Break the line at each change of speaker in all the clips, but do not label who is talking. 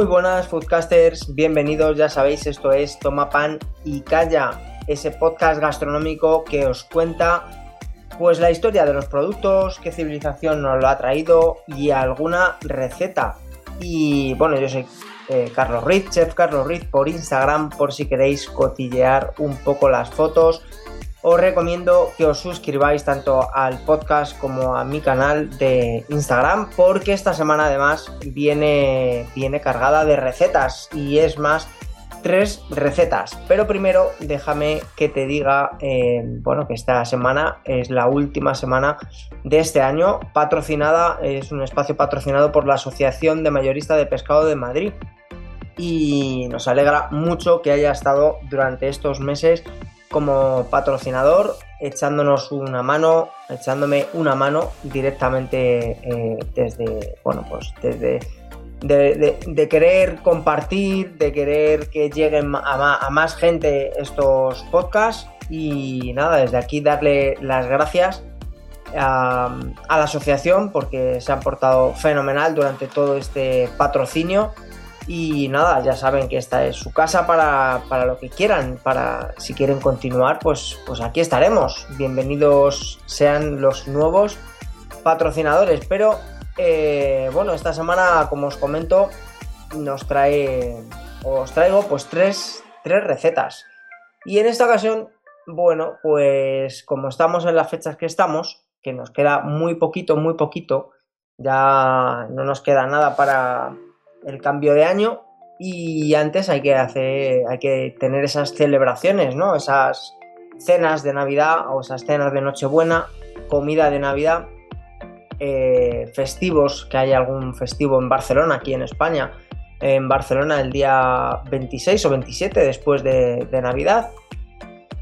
Muy buenas foodcasters, bienvenidos, ya sabéis, esto es Toma Pan y Calla, ese podcast gastronómico que os cuenta pues la historia de los productos, qué civilización nos lo ha traído y alguna receta. Y bueno, yo soy eh, Carlos Riz, chef Carlos Riz por Instagram, por si queréis cotillear un poco las fotos os recomiendo que os suscribáis tanto al podcast como a mi canal de Instagram porque esta semana además viene, viene cargada de recetas y es más tres recetas. Pero primero déjame que te diga eh, bueno que esta semana es la última semana de este año patrocinada es un espacio patrocinado por la Asociación de Mayorista de Pescado de Madrid. Y nos alegra mucho que haya estado durante estos meses como patrocinador, echándonos una mano, echándome una mano directamente eh, desde, bueno, pues desde de, querer compartir, de querer que lleguen a, más gente estos podcasts. Y nada, desde aquí darle las gracias a, a la asociación porque se han portado fenomenal durante todo este patrocinio y nada, ya saben que esta es su casa para, lo que quieran, para si quieren continuar, pues, pues aquí estaremos. Bienvenidos sean los nuevos patrocinadores. Pero eh, bueno, esta semana, como os comento, nos trae, os traigo pues tres, tres recetas. Y en esta ocasión, bueno, pues como estamos en las fechas que estamos, que nos queda muy poquito, muy poquito, ya no nos queda nada para, el cambio de año y antes hay que hacer, hay que tener esas celebraciones, ¿no? Esas cenas de Navidad o esas cenas de Nochebuena, comida de Navidad, eh, festivos, que hay algún festivo en Barcelona, aquí en España, en Barcelona el día 26 o 27 después de, de Navidad.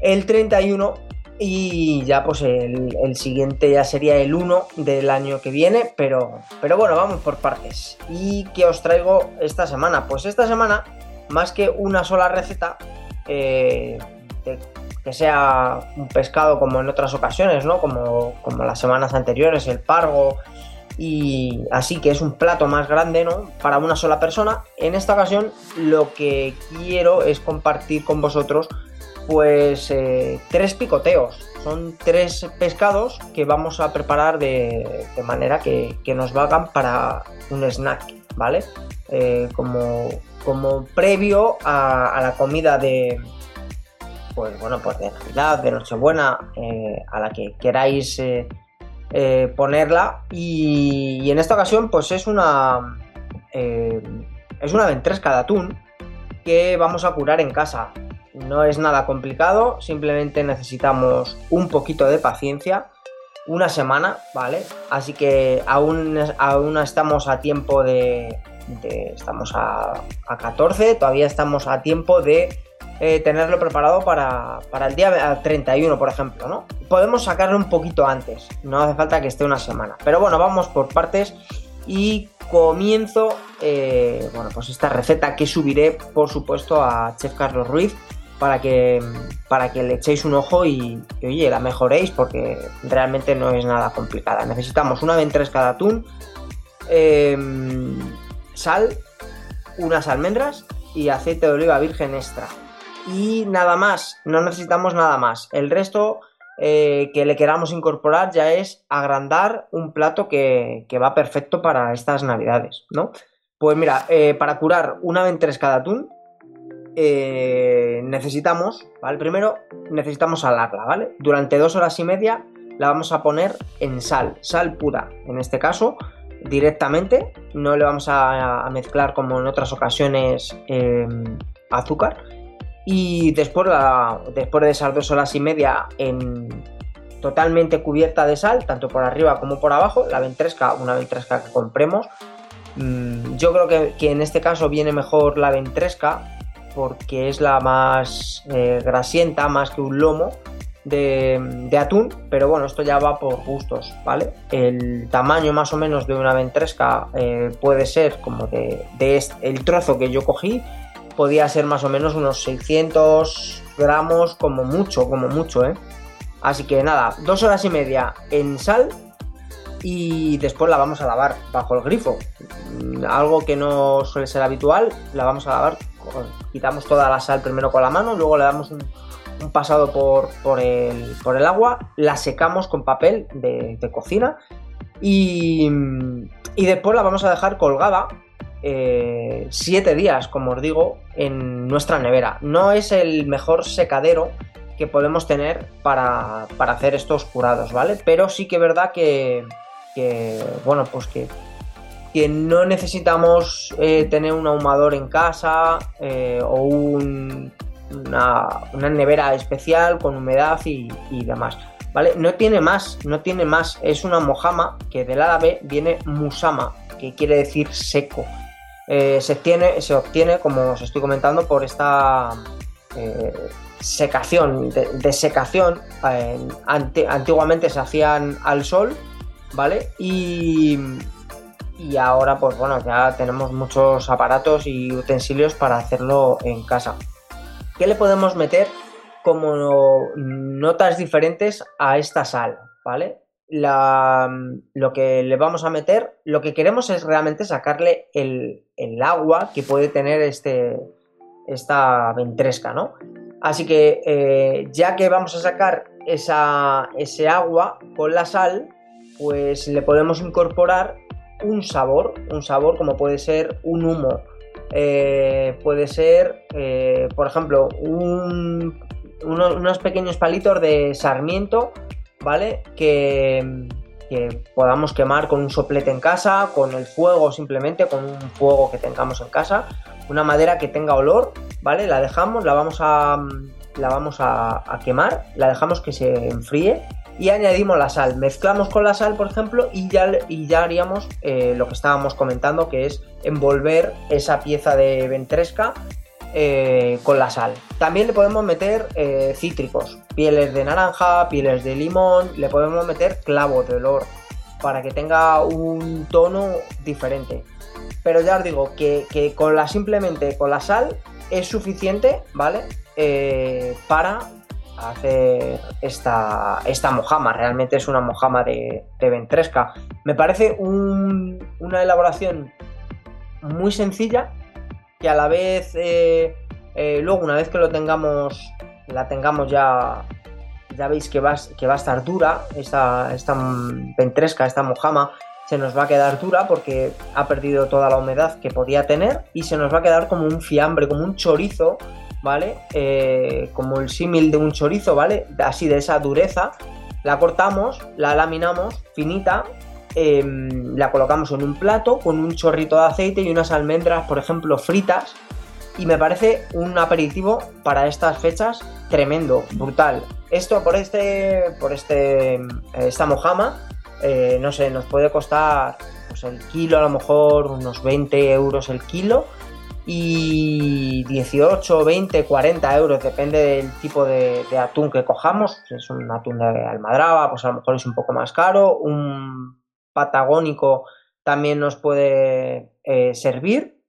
El 31 y ya pues el, siguiente ya sería el 1 del año que viene, pero, pero bueno, vamos por partes. ¿Y qué os traigo esta semana? Pues esta semana, más que una sola receta, eh, que sea un pescado como en otras ocasiones, ¿no? Como, como las semanas anteriores, el pargo y así que es un plato más grande, ¿no? Para una sola persona. En esta ocasión lo que quiero es compartir con vosotros pues eh, tres picoteos. Son tres pescados que vamos a preparar de, manera que, nos valgan para un snack, ¿vale? Eh, como, como previo a, la comida de, pues bueno, pues de Navidad, de Nochebuena, eh, a la que queráis ponerla. Y, en esta ocasión, pues es una, es una ventresca de atún que vamos a curar en casa. No es nada complicado, simplemente necesitamos un poquito de paciencia, una semana, ¿vale? Así que aún, aún estamos a tiempo de, estamos a, 14, todavía estamos a tiempo de eh, tenerlo preparado para, el día 31, por ejemplo, ¿no? Podemos sacarlo un poquito antes, no hace falta que esté una semana. Pero bueno, vamos por partes y comienzo, eh, bueno, pues esta receta que subiré, por supuesto, a Chef Carlos Ruiz para que, para que le echéis un ojo y, oye, la mejoréis porque realmente no es nada complicada. Necesitamos una ventresca de atún, em, sal, unas almendras y aceite de oliva virgen extra. Y nada más, no necesitamos nada más. El resto eh, que le queramos incorporar ya es agrandar un plato que, va perfecto para estas navidades, ¿no? Pues mira, eh, para curar una ventresca de atún, eh, necesitamos, ¿vale? Primero necesitamos salarla, ¿vale? Durante dos horas y media la vamos a poner en sal, sal pura, en este caso, directamente, no le vamos a, mezclar como en otras ocasiones em, azúcar. Y después, después de esas dos horas y media en, totalmente cubierta de sal, tanto por arriba como por abajo, la ventresca, una ventresca que compremos. Mm, yo creo que, que, en este caso viene mejor la ventresca porque es la más eh, grasienta, más que un lomo de, atún, pero bueno, esto ya va por gustos, ¿vale? El tamaño más o menos de una ventresca eh, puede ser como de, el trozo que yo cogí, podía ser más o menos unos 600 gramos como mucho, como mucho, ¿eh? Así que nada, dos horas y media en sal y después la vamos a lavar bajo el grifo. Mm, algo que no suele ser habitual, la vamos a lavar, quitamos toda la sal primero con la mano, luego le damos un, pasado por, el, agua, la secamos con papel de, cocina y, después la vamos a dejar colgada 7 eh, días, como os digo, en nuestra nevera. No es el mejor secadero que podemos tener para, hacer estos curados, ¿vale? Pero sí que es verdad que, bueno, pues que, que no necesitamos eh, tener un ahumador en casa eh, o una, nevera especial con humedad y, demás. ¿Vale? No tiene más, no tiene más. Es una mojama que del árabe viene musama, que quiere decir seco. Eh, se, obtiene, se obtiene, como os estoy comentando, por esta secación, de, antiguamente se hacían al sol ¿vale? Y, y ahora, pues bueno, ya tenemos muchos aparatos y utensilios para hacerlo en casa. ¿Qué le podemos meter como notas diferentes a esta sal? ¿Vale? lo que le vamos a meter, lo que queremos es realmente sacarle el, agua que puede tener este, esta ventresca, ¿no? Así que eh, ya que vamos a sacar esa, ese agua con la sal, pues le podemos incorporar un sabor, un sabor como puede ser un humo, eh, puede ser, eh, por ejemplo, unos, pequeños palitos de sarmiento, ¿vale? Que, podamos quemar con un soplete en casa, con el fuego simplemente, con un fuego que tengamos en casa, una madera que tenga olor, ¿vale? La dejamos, la vamos a, la vamos a quemar, la dejamos que se enfríe y añadimos la sal. Mezclamos con la sal, por ejemplo, y ya, y ya haríamos eh, lo que estábamos comentando, que es envolver esa pieza de ventresca eh, con la sal. También le podemos meter eh, cítricos, pieles de naranja, pieles de limón, le podemos meter clavo de olor para que tenga un tono diferente. Pero ya os digo que, que con la simplemente con la sal es suficiente, ¿vale? para hacer esta, esta mojama. Realmente es una mojama de, ventresca. Me parece una elaboración muy sencilla que a la vez, eh, eh, luego una vez que lo tengamos, la tengamos ya, ya veis que va, que va a estar dura, esta, esta ventresca, esta mojama, se nos va a quedar dura porque ha perdido toda la humedad que podía tener y se nos va a quedar como un fiambre, como un chorizo ¿vale? Eh, como el símil de un chorizo, ¿vale? Así de esa dureza. La cortamos, la laminamos finita, em, la colocamos en un plato con un chorrito de aceite y unas almendras, por ejemplo, fritas. Y me parece un aperitivo para estas fechas tremendo, brutal. Esto por este, por este, esta mojama, eh, no sé, nos puede costar pues el kilo a lo mejor unos 20 euros el kilo y 18, 20, 40 euros, depende del tipo de, atún que cojamos. Si es un atún de almadraba, pues a lo mejor es un poco más caro. Un patagónico también nos puede eh, servir.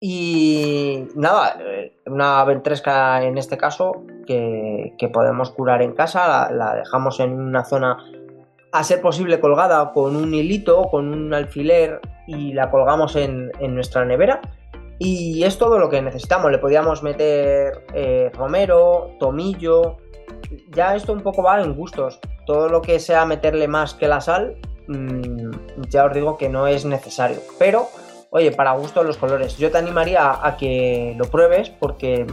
Y nada, una ventresca en este caso que, podemos curar en casa, la, dejamos en una zona a ser posible colgada con un hilito, con un alfiler y la colgamos en nuestra nevera y es todo lo que necesitamos. Le podíamos meter eh, romero, tomillo. Ya esto un poco va en gustos. Todo lo que sea meterle más que la sal, mm, ya os digo que no es necesario. Pero, oye, para gusto los colores. Yo te animaría a que lo pruebes porque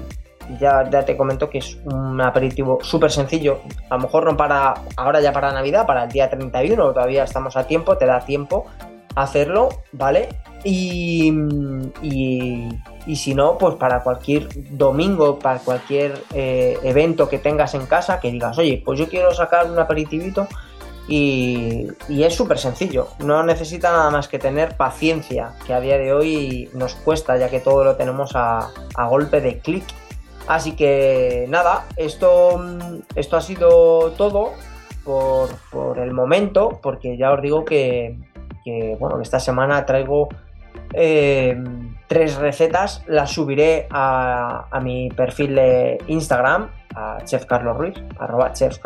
ya, ya te comento que es un aperitivo súper sencillo. A lo mejor no para ahora ya para Navidad, para el día 31, todavía estamos a tiempo, te da tiempo hacerlo, ¿vale? Y, y, si no, pues para cualquier domingo, para cualquier eh, evento que tengas en casa, que digas, oye, pues yo quiero sacar un aperitivito y, y es súper sencillo. No necesita nada más que tener paciencia, que a día de hoy nos cuesta, ya que todo lo tenemos a, a golpe de clic. Así que nada, esto, esto ha sido todo por, por el momento, porque ya os digo que, que bueno, esta semana traigo eh, tres recetas, las subiré a, mi perfil de Instagram, a Chef Carlos Ruiz, arroba Chef.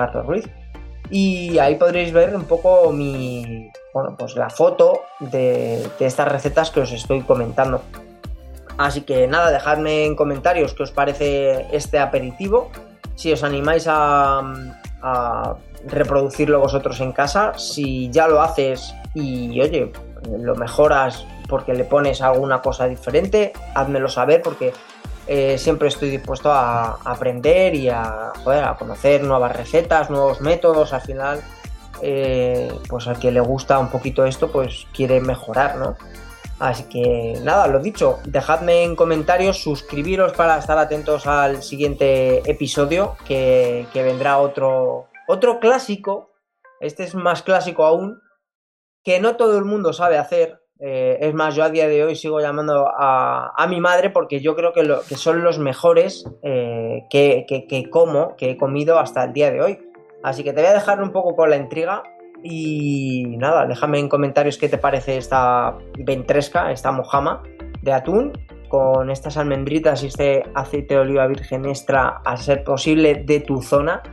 Y ahí podréis ver un poco mi, bueno, pues la foto de, estas recetas que os estoy comentando. Así que nada, dejadme en comentarios qué os parece este aperitivo. Si os animáis a reproducirlo vosotros en casa. Si ya lo haces y oye, lo mejoras porque le pones alguna cosa diferente, házmelo saber porque eh, siempre estoy dispuesto a, aprender y a, a conocer nuevas recetas, nuevos métodos. Al final, eh, pues al que le gusta un poquito esto, pues quiere mejorar, ¿no? Así que nada, lo dicho, dejadme en comentarios, suscribiros para estar atentos al siguiente episodio, que, que vendrá otro, otro clásico, este es más clásico aún, que no todo el mundo sabe hacer. Eh, es más, yo a día de hoy sigo llamando a, mi madre porque yo creo que, son los mejores eh, que, que, que, como, que he comido hasta el día de hoy. Así que te voy a dejar un poco con la intriga y nada, déjame en comentarios qué te parece esta ventresca, esta mojama de atún con estas almendritas y este aceite de oliva virgen extra a ser posible de tu zona.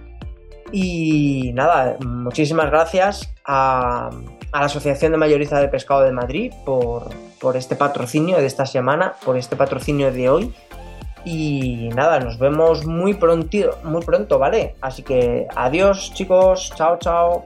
Y nada, muchísimas gracias a, a la Asociación de Mayoristas de Pescado de Madrid por, por este patrocinio de esta semana, por este patrocinio de hoy. Y nada, nos vemos muy pronto, muy pronto, ¿vale? Así que adiós chicos, chao, chao.